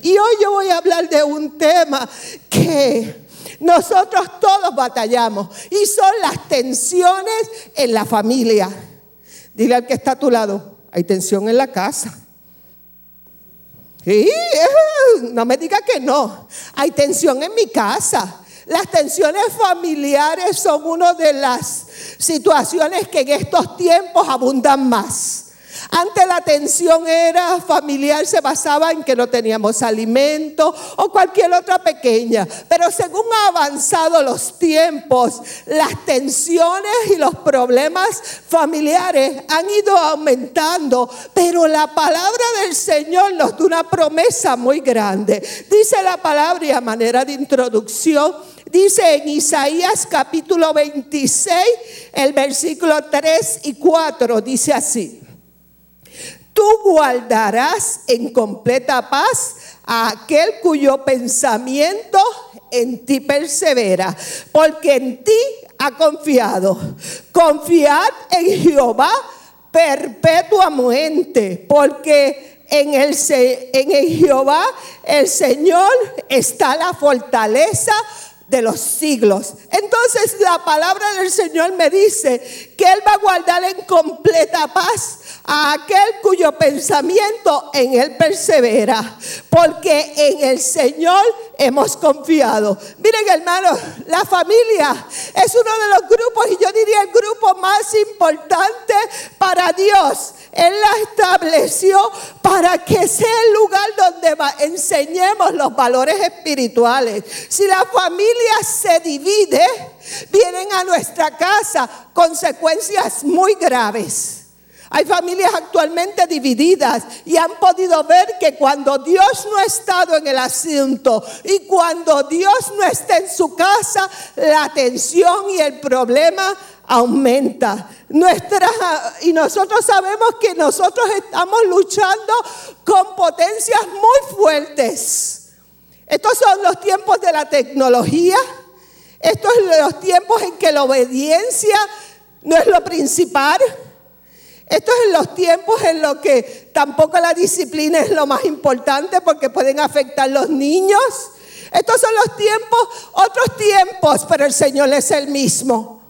Y hoy yo voy a hablar de un tema que nosotros todos batallamos y son las tensiones en la familia. Dile al que está a tu lado, hay tensión en la casa. Sí, no me diga que no. Hay tensión en mi casa. Las tensiones familiares son una de las situaciones que en estos tiempos abundan más. Antes la tensión era familiar, se basaba en que no teníamos alimento o cualquier otra pequeña. Pero según han avanzado los tiempos, las tensiones y los problemas familiares han ido aumentando. Pero la palabra del Señor nos da una promesa muy grande. Dice la palabra y a manera de introducción. Dice en Isaías capítulo 26, el versículo 3 y 4, dice así tú guardarás en completa paz a aquel cuyo pensamiento en ti persevera, porque en ti ha confiado. Confiad en Jehová perpetuamente, porque en el, en el Jehová el Señor está la fortaleza de los siglos. Entonces la palabra del Señor me dice que Él va a guardar en completa paz a aquel cuyo pensamiento en Él persevera, porque en el Señor hemos confiado. Miren hermanos, la familia es uno de los grupos, y yo diría el grupo más importante para Dios. Él la estableció para que sea el lugar donde enseñemos los valores espirituales. Si la familia se divide, vienen a nuestra casa consecuencias muy graves. Hay familias actualmente divididas y han podido ver que cuando Dios no ha estado en el asunto y cuando Dios no está en su casa, la tensión y el problema aumenta. Nuestra, y nosotros sabemos que nosotros estamos luchando con potencias muy fuertes. Estos son los tiempos de la tecnología. Estos son los tiempos en que la obediencia no es lo principal. Estos son los tiempos en los que tampoco la disciplina es lo más importante porque pueden afectar los niños. Estos son los tiempos, otros tiempos, pero el Señor es el mismo.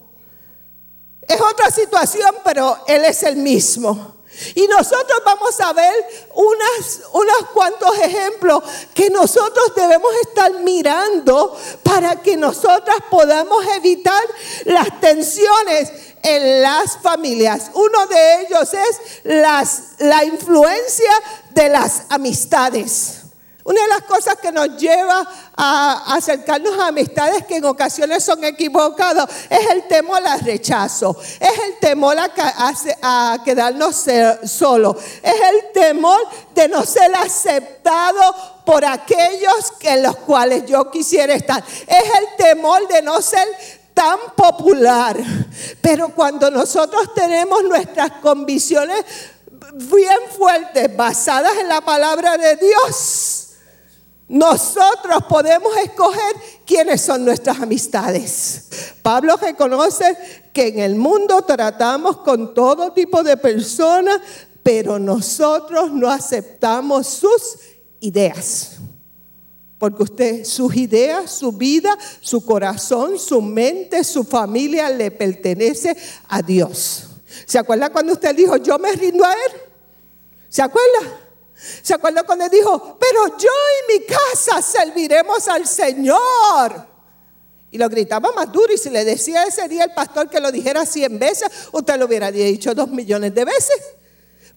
Es otra situación, pero Él es el mismo. Y nosotros vamos a ver unas, unos cuantos ejemplos que nosotros debemos estar mirando para que nosotras podamos evitar las tensiones en las familias. Uno de ellos es las, la influencia de las amistades. Una de las cosas que nos lleva a acercarnos a amistades que en ocasiones son equivocados es el temor al rechazo, es el temor a quedarnos solos, es el temor de no ser aceptado por aquellos en los cuales yo quisiera estar, es el temor de no ser tan popular. Pero cuando nosotros tenemos nuestras convicciones bien fuertes, basadas en la palabra de Dios, nosotros podemos escoger quiénes son nuestras amistades. Pablo reconoce que en el mundo tratamos con todo tipo de personas, pero nosotros no aceptamos sus ideas. Porque usted, sus ideas, su vida, su corazón, su mente, su familia le pertenece a Dios. ¿Se acuerda cuando usted dijo, yo me rindo a Él? ¿Se acuerda? ¿Se acuerda cuando dijo, pero yo y mi casa serviremos al Señor? Y lo gritaba más duro y si le decía ese día el pastor que lo dijera cien veces, usted lo hubiera dicho dos millones de veces.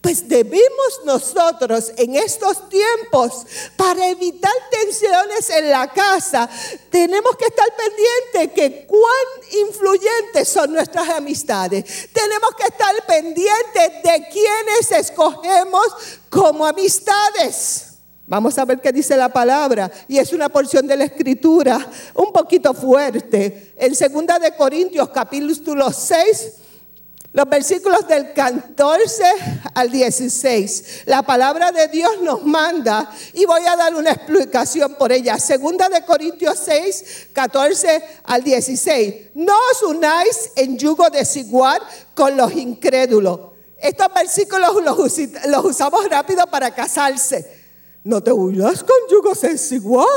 Pues debemos nosotros en estos tiempos, para evitar tensiones en la casa, tenemos que estar pendientes que cuán influyentes son nuestras amistades. Tenemos que estar pendientes de quienes escogemos como amistades. Vamos a ver qué dice la palabra. Y es una porción de la escritura un poquito fuerte. En 2 de Corintios capítulo 6 los versículos del 14 al 16. La palabra de Dios nos manda y voy a dar una explicación por ella. Segunda de Corintios 6, 14 al 16. No os unáis en yugo desigual con los incrédulos. Estos versículos los, usamos rápido para casarse. no te unas con yugos desigual.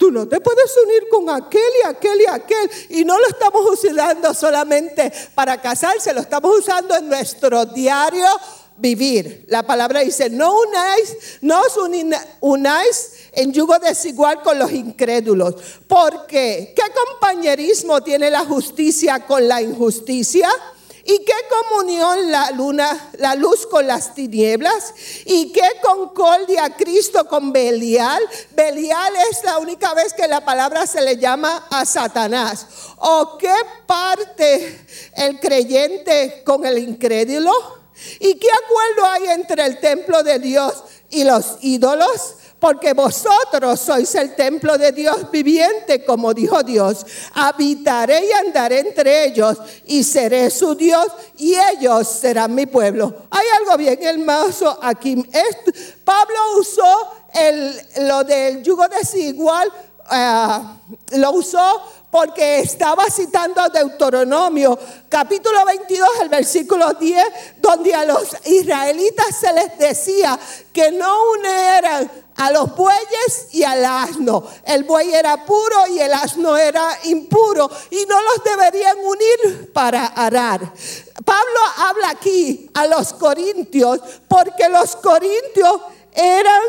Tú no te puedes unir con aquel y aquel y aquel. Y no lo estamos usando solamente para casarse, lo estamos usando en nuestro diario vivir. La palabra dice, no unáis, no os unáis en yugo desigual con los incrédulos. Porque, ¿qué compañerismo tiene la justicia con la injusticia? ¿Y qué comunión la luna, la luz con las tinieblas? ¿Y qué concordia Cristo con Belial? Belial es la única vez que la palabra se le llama a Satanás. ¿O qué parte el creyente con el incrédulo? ¿Y qué acuerdo hay entre el templo de Dios y los ídolos? Porque vosotros sois el templo de Dios viviente, como dijo Dios. Habitaré y andaré entre ellos y seré su Dios y ellos serán mi pueblo. Hay algo bien hermoso aquí. Pablo usó el, lo del yugo desigual, uh, lo usó porque estaba citando Deuteronomio capítulo 22, el versículo 10, donde a los israelitas se les decía que no unieran a los bueyes y al asno. El buey era puro y el asno era impuro y no los deberían unir para arar. Pablo habla aquí a los corintios porque los corintios eran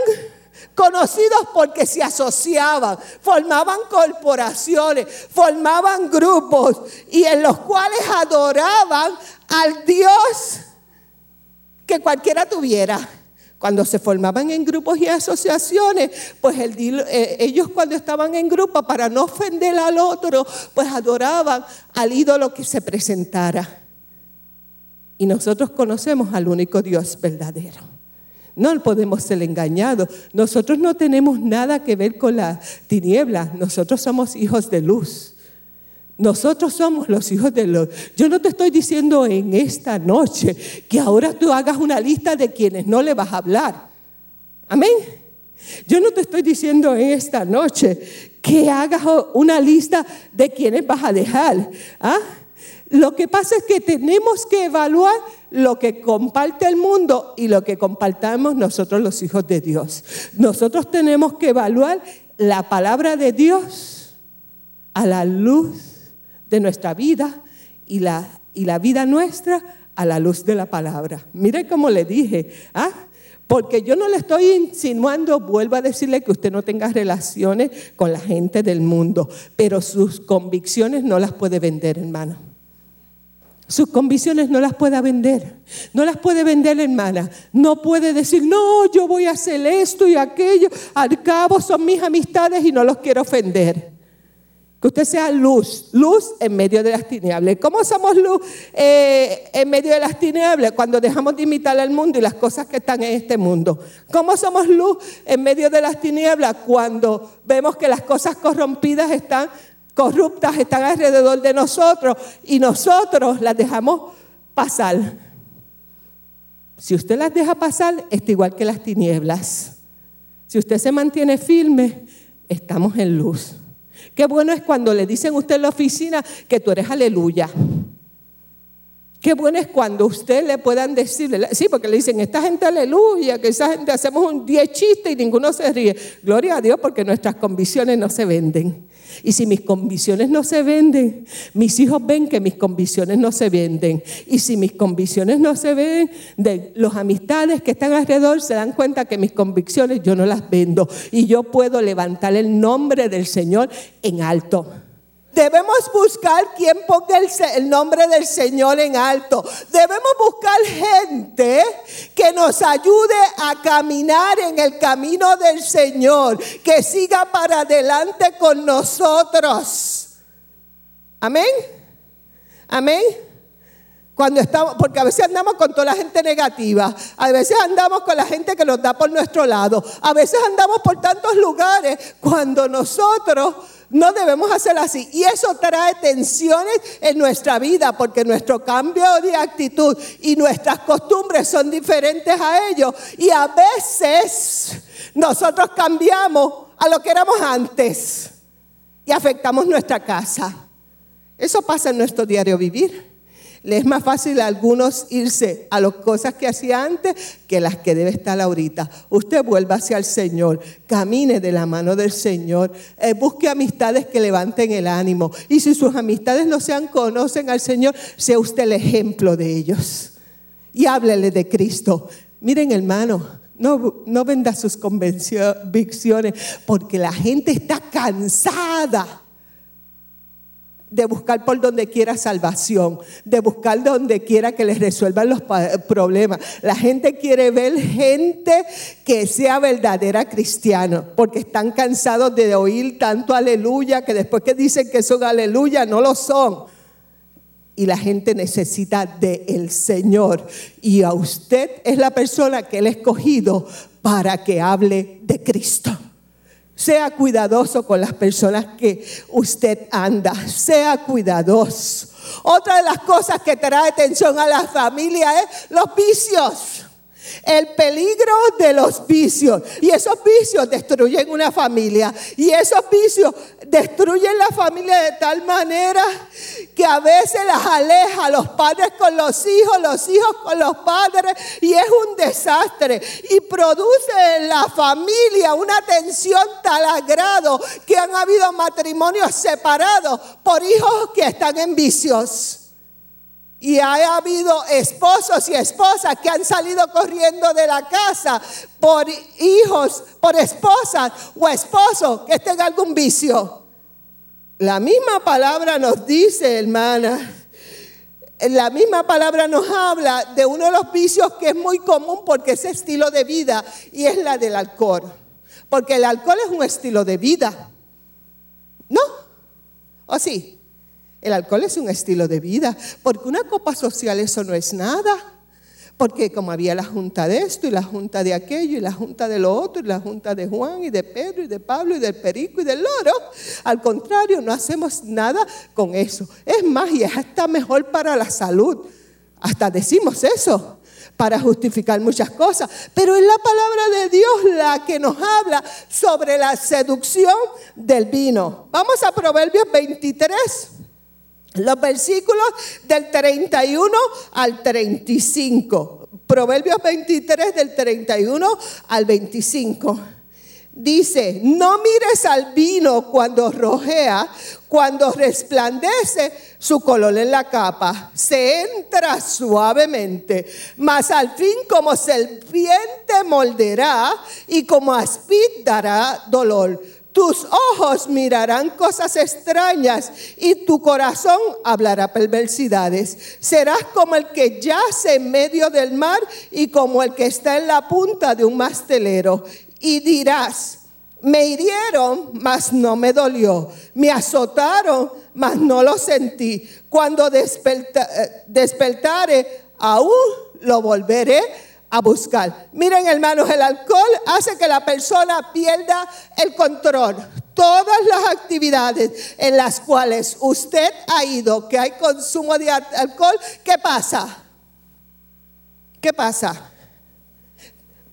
conocidos porque se asociaban, formaban corporaciones, formaban grupos y en los cuales adoraban al Dios que cualquiera tuviera. Cuando se formaban en grupos y asociaciones, pues eh, ellos cuando estaban en grupo, para no ofender al otro, pues adoraban al ídolo que se presentara. Y nosotros conocemos al único Dios verdadero. No podemos ser engañados. Nosotros no tenemos nada que ver con la tiniebla. Nosotros somos hijos de luz. Nosotros somos los hijos de luz. Yo no te estoy diciendo en esta noche que ahora tú hagas una lista de quienes no le vas a hablar. Amén. Yo no te estoy diciendo en esta noche que hagas una lista de quienes vas a dejar. ¿Ah? Lo que pasa es que tenemos que evaluar lo que comparte el mundo y lo que compartamos nosotros los hijos de Dios. Nosotros tenemos que evaluar la palabra de Dios a la luz de nuestra vida y la, y la vida nuestra a la luz de la palabra. Mire cómo le dije, ¿ah? Porque yo no le estoy insinuando, vuelvo a decirle que usted no tenga relaciones con la gente del mundo, pero sus convicciones no las puede vender, hermano. Sus convicciones no las puede vender. No las puede vender, hermana. No puede decir, no, yo voy a hacer esto y aquello. Al cabo son mis amistades y no los quiero ofender. Que usted sea luz, luz en medio de las tinieblas. ¿Cómo somos luz eh, en medio de las tinieblas? Cuando dejamos de imitar al mundo y las cosas que están en este mundo. ¿Cómo somos luz en medio de las tinieblas? Cuando vemos que las cosas corrompidas están corruptas están alrededor de nosotros y nosotros las dejamos pasar. Si usted las deja pasar, está igual que las tinieblas. Si usted se mantiene firme, estamos en luz. Qué bueno es cuando le dicen a usted en la oficina que tú eres aleluya. Qué bueno es cuando usted le puedan decir, sí, porque le dicen, esta gente aleluya, que esa gente hacemos un 10 chistes y ninguno se ríe. Gloria a Dios porque nuestras convicciones no se venden. Y si mis convicciones no se venden, mis hijos ven que mis convicciones no se venden. Y si mis convicciones no se ven, de los amistades que están alrededor se dan cuenta que mis convicciones yo no las vendo. Y yo puedo levantar el nombre del Señor en alto. Debemos buscar quien ponga el, nombre del Señor en alto. Debemos buscar gente que nos ayude a caminar en el camino del Señor, que siga para adelante con nosotros. Amén. Amén. Cuando estamos, porque a veces andamos con toda la gente negativa, a veces andamos con la gente que nos da por nuestro lado, a veces andamos por tantos lugares cuando nosotros no debemos hacer así. Y eso trae tensiones en nuestra vida porque nuestro cambio de actitud y nuestras costumbres son diferentes a ellos. Y a veces nosotros cambiamos a lo que éramos antes y afectamos nuestra casa. Eso pasa en nuestro diario vivir. Le es más fácil a algunos irse a las cosas que hacía antes que las que debe estar ahorita. Usted vuelva hacia el Señor, camine de la mano del Señor, eh, busque amistades que levanten el ánimo. Y si sus amistades no sean, conocen al Señor, sea usted el ejemplo de ellos. Y háblele de Cristo. Miren, hermano, no, no venda sus convicciones porque la gente está cansada de buscar por donde quiera salvación, de buscar donde quiera que les resuelvan los problemas. La gente quiere ver gente que sea verdadera cristiana, porque están cansados de oír tanto aleluya, que después que dicen que son aleluya, no lo son. Y la gente necesita del el Señor. Y a usted es la persona que Él ha escogido para que hable de Cristo. Sea cuidadoso con las personas que usted anda. Sea cuidadoso. Otra de las cosas que trae atención a la familia es los vicios. El peligro de los vicios. Y esos vicios destruyen una familia. Y esos vicios destruyen la familia de tal manera que a veces las aleja los padres con los hijos, los hijos con los padres. Y es un desastre. Y produce en la familia una tensión tal agrado que han habido matrimonios separados por hijos que están en vicios. Y ha habido esposos y esposas que han salido corriendo de la casa por hijos, por esposas o esposos que estén algún vicio. La misma palabra nos dice, hermana, la misma palabra nos habla de uno de los vicios que es muy común porque es estilo de vida y es la del alcohol. Porque el alcohol es un estilo de vida. ¿No? ¿O sí? El alcohol es un estilo de vida, porque una copa social eso no es nada. Porque como había la junta de esto y la junta de aquello y la junta de lo otro y la junta de Juan y de Pedro y de Pablo y del Perico y del Loro, al contrario, no hacemos nada con eso. Es más, y es hasta mejor para la salud. Hasta decimos eso para justificar muchas cosas. Pero es la palabra de Dios la que nos habla sobre la seducción del vino. Vamos a Proverbios 23. Los versículos del 31 al 35. Proverbios 23 del 31 al 25. Dice, no mires al vino cuando rojea, cuando resplandece su color en la capa. Se entra suavemente, mas al fin como serpiente molderá y como aspid dará dolor tus ojos mirarán cosas extrañas y tu corazón hablará perversidades. Serás como el que yace en medio del mar y como el que está en la punta de un mastelero. Y dirás, me hirieron, mas no me dolió. Me azotaron, mas no lo sentí. Cuando eh, despertare, aún lo volveré a buscar. Miren hermanos, el alcohol hace que la persona pierda el control. Todas las actividades en las cuales usted ha ido, que hay consumo de alcohol, ¿qué pasa? ¿Qué pasa?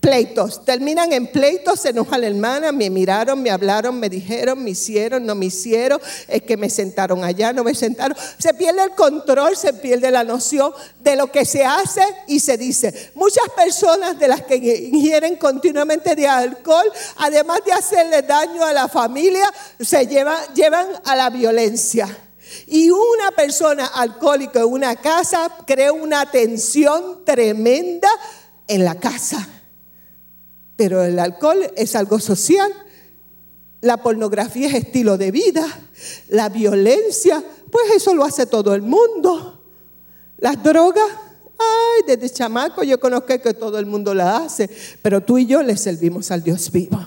Pleitos. Terminan en pleitos, se enoja la hermana, me miraron, me hablaron, me dijeron, me hicieron, no me hicieron, es que me sentaron allá, no me sentaron. Se pierde el control, se pierde la noción de lo que se hace y se dice. Muchas personas de las que ingieren continuamente de alcohol, además de hacerle daño a la familia, se llevan, llevan a la violencia. Y una persona alcohólica en una casa crea una tensión tremenda en la casa pero el alcohol es algo social, la pornografía es estilo de vida, la violencia, pues eso lo hace todo el mundo. Las drogas, ay, desde chamaco yo conozco que todo el mundo la hace, pero tú y yo le servimos al Dios vivo.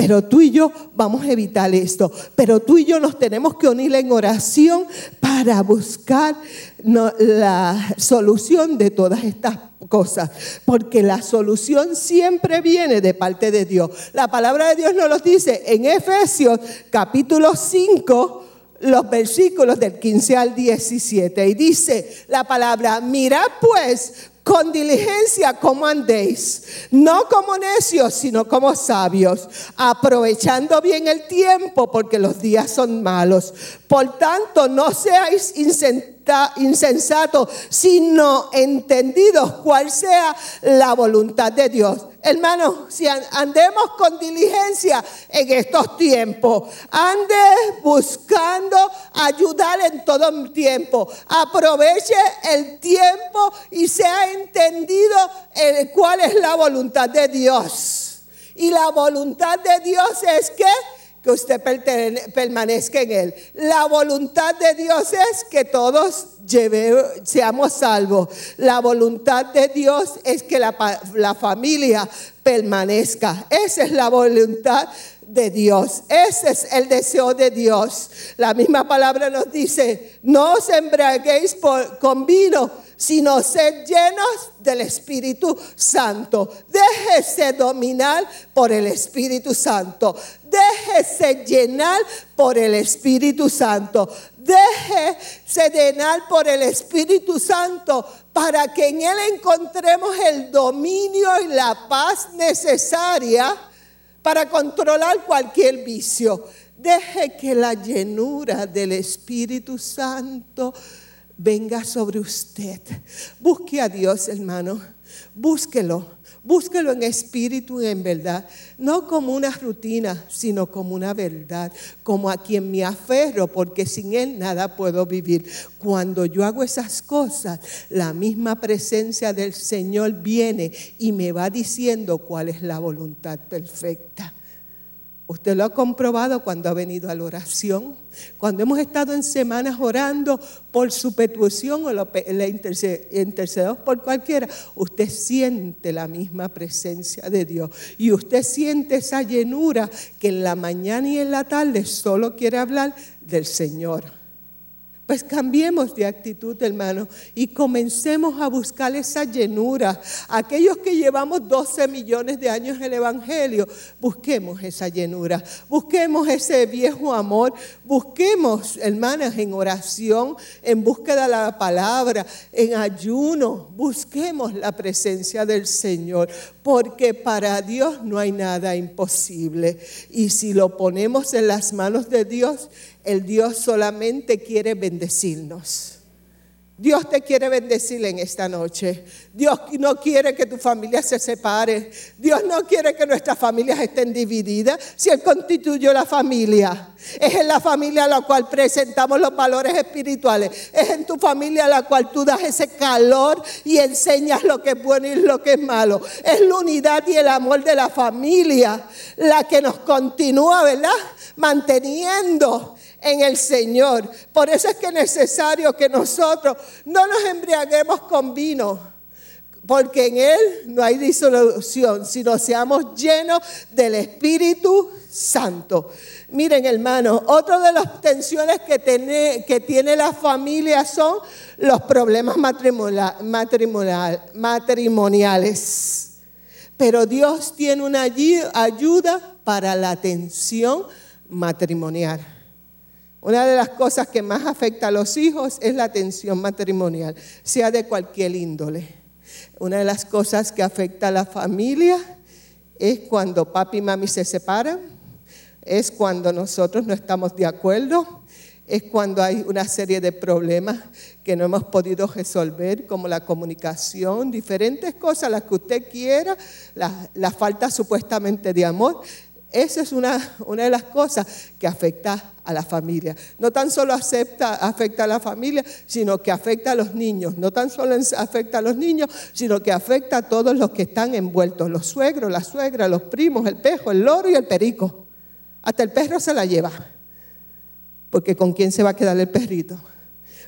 Pero tú y yo vamos a evitar esto. Pero tú y yo nos tenemos que unir en oración para buscar la solución de todas estas cosas. Porque la solución siempre viene de parte de Dios. La palabra de Dios nos lo dice en Efesios capítulo 5 los versículos del 15 al 17 y dice la palabra, mirad pues con diligencia como andéis, no como necios, sino como sabios, aprovechando bien el tiempo porque los días son malos. Por tanto, no seáis insensatos, sino entendidos cuál sea la voluntad de Dios. Hermanos, si andemos con diligencia en estos tiempos, ande buscando ayudar en todo tiempo. Aproveche el tiempo y sea entendido cuál es la voluntad de Dios. Y la voluntad de Dios es que que usted permanezca en él. La voluntad de Dios es que todos seamos salvos. La voluntad de Dios es que la, familia permanezca. Esa es la voluntad de Dios. Ese es el deseo de Dios. La misma palabra nos dice, no os embriaguéis con vino sino ser llenos del Espíritu Santo. Déjese dominar por el Espíritu Santo. Déjese llenar por el Espíritu Santo. Déjese llenar por el Espíritu Santo para que en Él encontremos el dominio y la paz necesaria para controlar cualquier vicio. Deje que la llenura del Espíritu Santo venga sobre usted. Busque a Dios, hermano. Búsquelo. Búsquelo en espíritu y en verdad. No como una rutina, sino como una verdad. Como a quien me aferro, porque sin Él nada puedo vivir. Cuando yo hago esas cosas, la misma presencia del Señor viene y me va diciendo cuál es la voluntad perfecta. Usted lo ha comprobado cuando ha venido a la oración, cuando hemos estado en semanas orando por su petición o intercedemos por cualquiera. Usted siente la misma presencia de Dios y usted siente esa llenura que en la mañana y en la tarde solo quiere hablar del Señor. Pues cambiemos de actitud, hermano, y comencemos a buscar esa llenura. Aquellos que llevamos 12 millones de años en el Evangelio, busquemos esa llenura, busquemos ese viejo amor, busquemos, hermanas, en oración, en búsqueda de la palabra, en ayuno, busquemos la presencia del Señor, porque para Dios no hay nada imposible. Y si lo ponemos en las manos de Dios, el Dios solamente quiere bendecirnos. Dios te quiere bendecir en esta noche. Dios no quiere que tu familia se separe. Dios no quiere que nuestras familias estén divididas. Si Él constituyó la familia, es en la familia a la cual presentamos los valores espirituales. Es en tu familia a la cual tú das ese calor y enseñas lo que es bueno y lo que es malo. Es la unidad y el amor de la familia la que nos continúa, ¿verdad? Manteniendo en el Señor. Por eso es que es necesario que nosotros no nos embriaguemos con vino, porque en Él no hay disolución, sino seamos llenos del Espíritu Santo. Miren, hermanos, otra de las tensiones que tiene, que tiene la familia son los problemas matrimoniales. Pero Dios tiene una ayuda para la tensión matrimonial. Una de las cosas que más afecta a los hijos es la tensión matrimonial, sea de cualquier índole. Una de las cosas que afecta a la familia es cuando papi y mami se separan, es cuando nosotros no estamos de acuerdo, es cuando hay una serie de problemas que no hemos podido resolver, como la comunicación, diferentes cosas, las que usted quiera, la, la falta supuestamente de amor. Esa es una, una, de las cosas que afecta a la familia. No tan solo acepta, afecta a la familia, sino que afecta a los niños. No tan solo afecta a los niños, sino que afecta a todos los que están envueltos. Los suegros, la suegra, los primos, el pejo, el loro y el perico. Hasta el perro se la lleva. Porque con quién se va a quedar el perrito.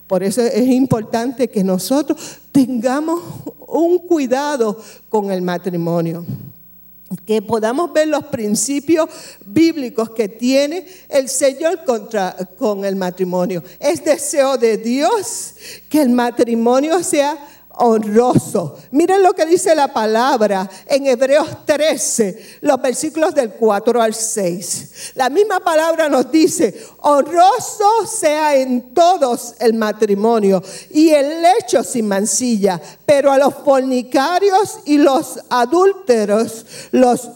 Por eso es importante que nosotros tengamos un cuidado con el matrimonio que podamos ver los principios bíblicos que tiene el Señor contra, con el matrimonio. Es deseo de Dios que el matrimonio sea honroso. Miren lo que dice la palabra en Hebreos 13, los versículos del 4 al 6. La misma palabra nos dice, honroso sea en todos el matrimonio y el lecho sin mancilla, pero a los fornicarios y los adúlteros los,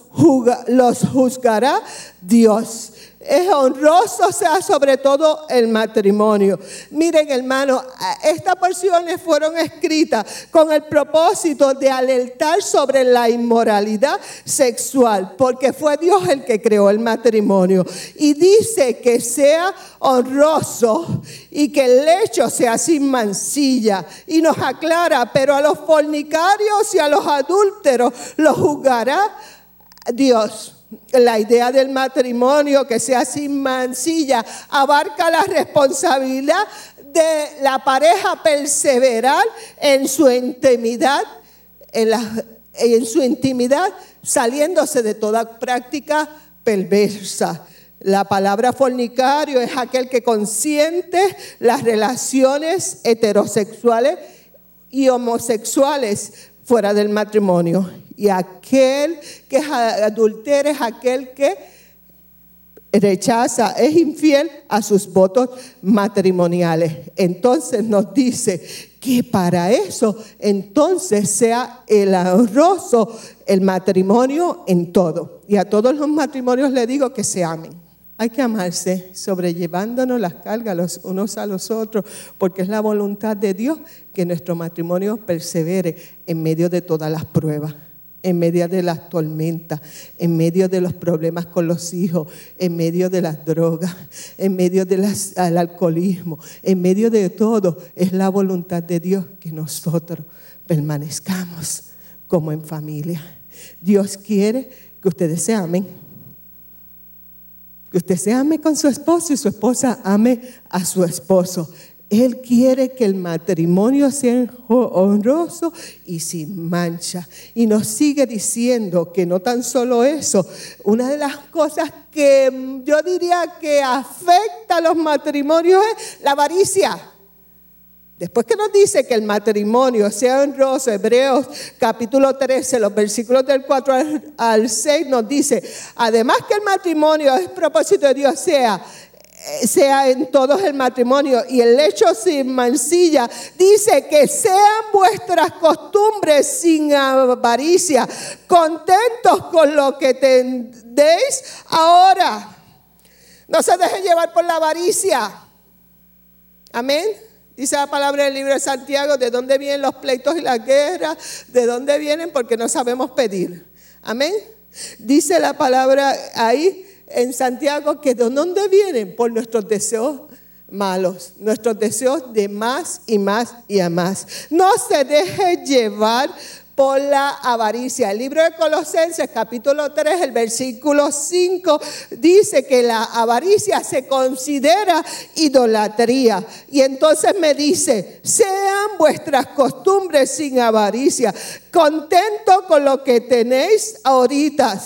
los juzgará Dios. Es honroso sea sobre todo el matrimonio. Miren, hermano, estas porciones fueron escritas con el propósito de alertar sobre la inmoralidad sexual, porque fue Dios el que creó el matrimonio. Y dice que sea honroso y que el lecho sea sin mancilla. Y nos aclara, pero a los fornicarios y a los adúlteros los juzgará Dios la idea del matrimonio que sea sin mancilla abarca la responsabilidad de la pareja perseverar en su intimidad, en, en su intimidad, saliéndose de toda práctica perversa. La palabra fornicario es aquel que consiente las relaciones heterosexuales y homosexuales fuera del matrimonio. Y aquel que adultera es aquel que rechaza, es infiel a sus votos matrimoniales. Entonces nos dice que para eso entonces sea el honroso el matrimonio en todo. Y a todos los matrimonios le digo que se amen. Hay que amarse, sobrellevándonos las cargas los unos a los otros, porque es la voluntad de Dios que nuestro matrimonio persevere en medio de todas las pruebas, en medio de las tormentas, en medio de los problemas con los hijos, en medio de las drogas, en medio del alcoholismo, en medio de todo. Es la voluntad de Dios que nosotros permanezcamos como en familia. Dios quiere que ustedes se amen que usted se ame con su esposo y su esposa ame a su esposo. Él quiere que el matrimonio sea honroso y sin mancha. Y nos sigue diciendo que no tan solo eso, una de las cosas que yo diría que afecta a los matrimonios es la avaricia. Después que nos dice que el matrimonio sea honroso, Hebreos capítulo 13, los versículos del 4 al 6 nos dice, además que el matrimonio es propósito de Dios, sea sea en todos el matrimonio y el lecho sin mancilla, dice que sean vuestras costumbres sin avaricia, contentos con lo que tendéis ahora. No se dejen llevar por la avaricia. Amén. Dice la palabra del libro de Santiago, de dónde vienen los pleitos y las guerras, de dónde vienen porque no sabemos pedir. Amén. Dice la palabra ahí en Santiago que de dónde vienen por nuestros deseos malos, nuestros deseos de más y más y a más. No se deje llevar por la avaricia. El libro de Colosenses capítulo 3, el versículo 5 dice que la avaricia se considera idolatría. Y entonces me dice, sean vuestras costumbres sin avaricia, contento con lo que tenéis ahorita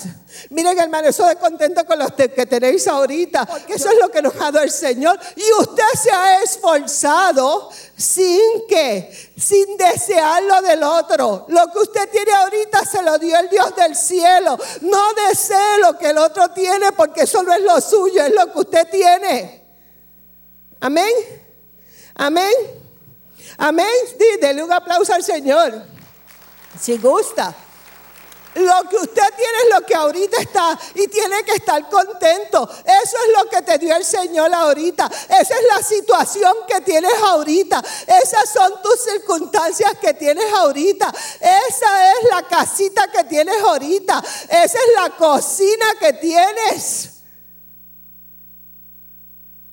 Miren, hermano, eso de contento con los que tenéis ahorita, porque eso es lo que nos ha dado el Señor. Y usted se ha esforzado sin que, sin desear lo del otro. Lo que usted tiene ahorita se lo dio el Dios del cielo. No desee lo que el otro tiene, porque eso no es lo suyo, es lo que usted tiene. Amén. Amén. Amén. dile un aplauso al Señor. Si gusta. Lo que usted tiene es lo que ahorita está y tiene que estar contento. Eso es lo que te dio el Señor ahorita. Esa es la situación que tienes ahorita. Esas son tus circunstancias que tienes ahorita. Esa es la casita que tienes ahorita. Esa es la cocina que tienes.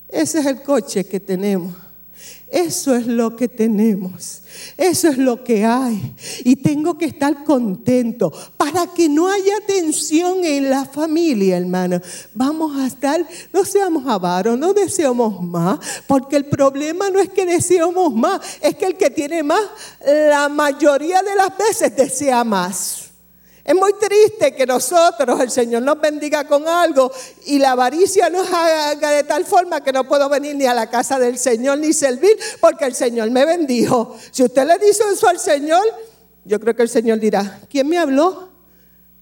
Ese es el coche que tenemos. Eso es lo que tenemos. Eso es lo que hay. Y tengo que estar contento para que no haya tensión en la familia, hermano. Vamos a estar, no seamos avaros, no deseamos más, porque el problema no es que deseamos más, es que el que tiene más, la mayoría de las veces desea más. Es muy triste que nosotros, el Señor nos bendiga con algo y la avaricia nos haga de tal forma que no puedo venir ni a la casa del Señor ni servir porque el Señor me bendijo. Si usted le dice eso al Señor, yo creo que el Señor dirá, ¿quién me habló?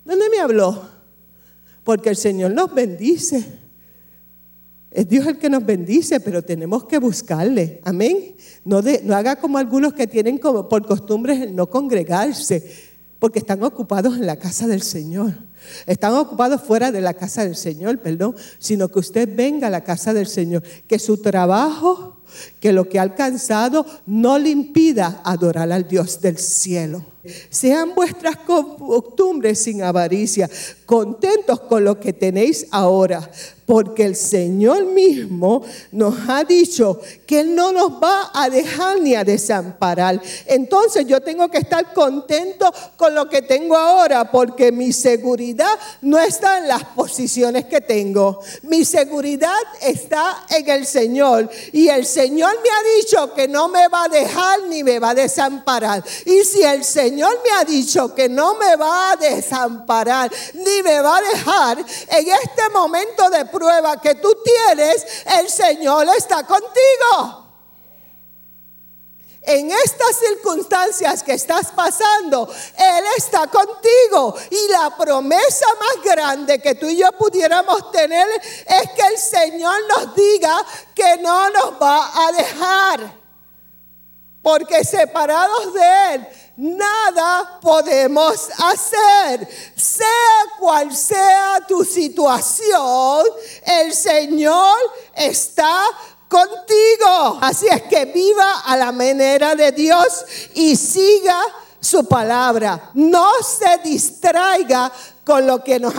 ¿Dónde me habló? Porque el Señor nos bendice. Es Dios el que nos bendice, pero tenemos que buscarle. Amén. No, haga como algunos que tienen como por costumbre no congregarse porque están ocupados en la casa del Señor. Están ocupados fuera de la casa del Señor, perdón, sino que usted venga a la casa del Señor, que su trabajo, que lo que ha alcanzado no le impida adorar al Dios del cielo. Sean vuestras costumbres sin avaricia, contentos con lo que tenéis ahora, porque el Señor mismo nos ha dicho que Él no nos va a dejar ni a desamparar. Entonces yo tengo que estar contento con lo que tengo ahora, porque mi seguridad no está en las posiciones que tengo. Mi seguridad está en el Señor. Y el Señor me ha dicho que no me va a dejar ni me va a desamparar. Y si el Señor me ha dicho que no me va a desamparar ni me va a dejar en este momento de prueba que tú tienes, el Señor está contigo. En estas circunstancias que estás pasando, Él está contigo. Y la promesa más grande que tú y yo pudiéramos tener es que el Señor nos diga que no nos va a dejar. Porque separados de Él, nada podemos hacer. Sea cual sea tu situación, el Señor está contigo. Así es que viva a la manera de Dios y siga su palabra. No se distraiga con lo que nos,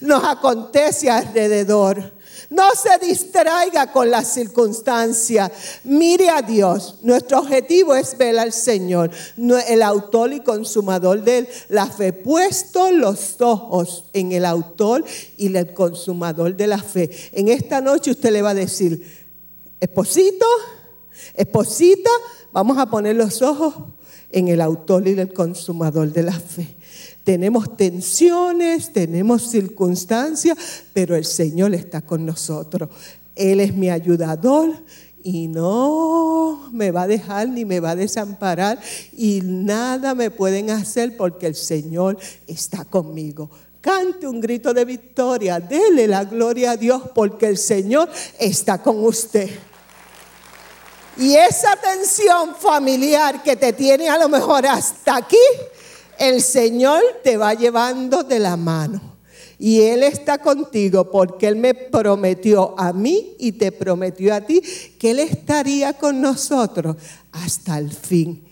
nos acontece alrededor. No se distraiga con las circunstancias. Mire a Dios. Nuestro objetivo es ver al Señor, el autor y consumador de la fe. Puesto los ojos en el autor y el consumador de la fe. En esta noche usted le va a decir, esposito, esposita, vamos a poner los ojos en el autor y el consumador de la fe. Tenemos tensiones, tenemos circunstancias, pero el Señor está con nosotros. Él es mi ayudador y no me va a dejar ni me va a desamparar y nada me pueden hacer porque el Señor está conmigo. Cante un grito de victoria, dele la gloria a Dios porque el Señor está con usted. Y esa tensión familiar que te tiene a lo mejor hasta aquí, el Señor te va llevando de la mano. Y Él está contigo porque Él me prometió a mí y te prometió a ti que Él estaría con nosotros hasta el fin.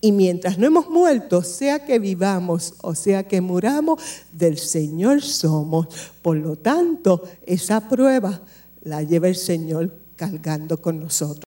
Y mientras no hemos muerto, sea que vivamos o sea que muramos, del Señor somos. Por lo tanto, esa prueba la lleva el Señor cargando con nosotros.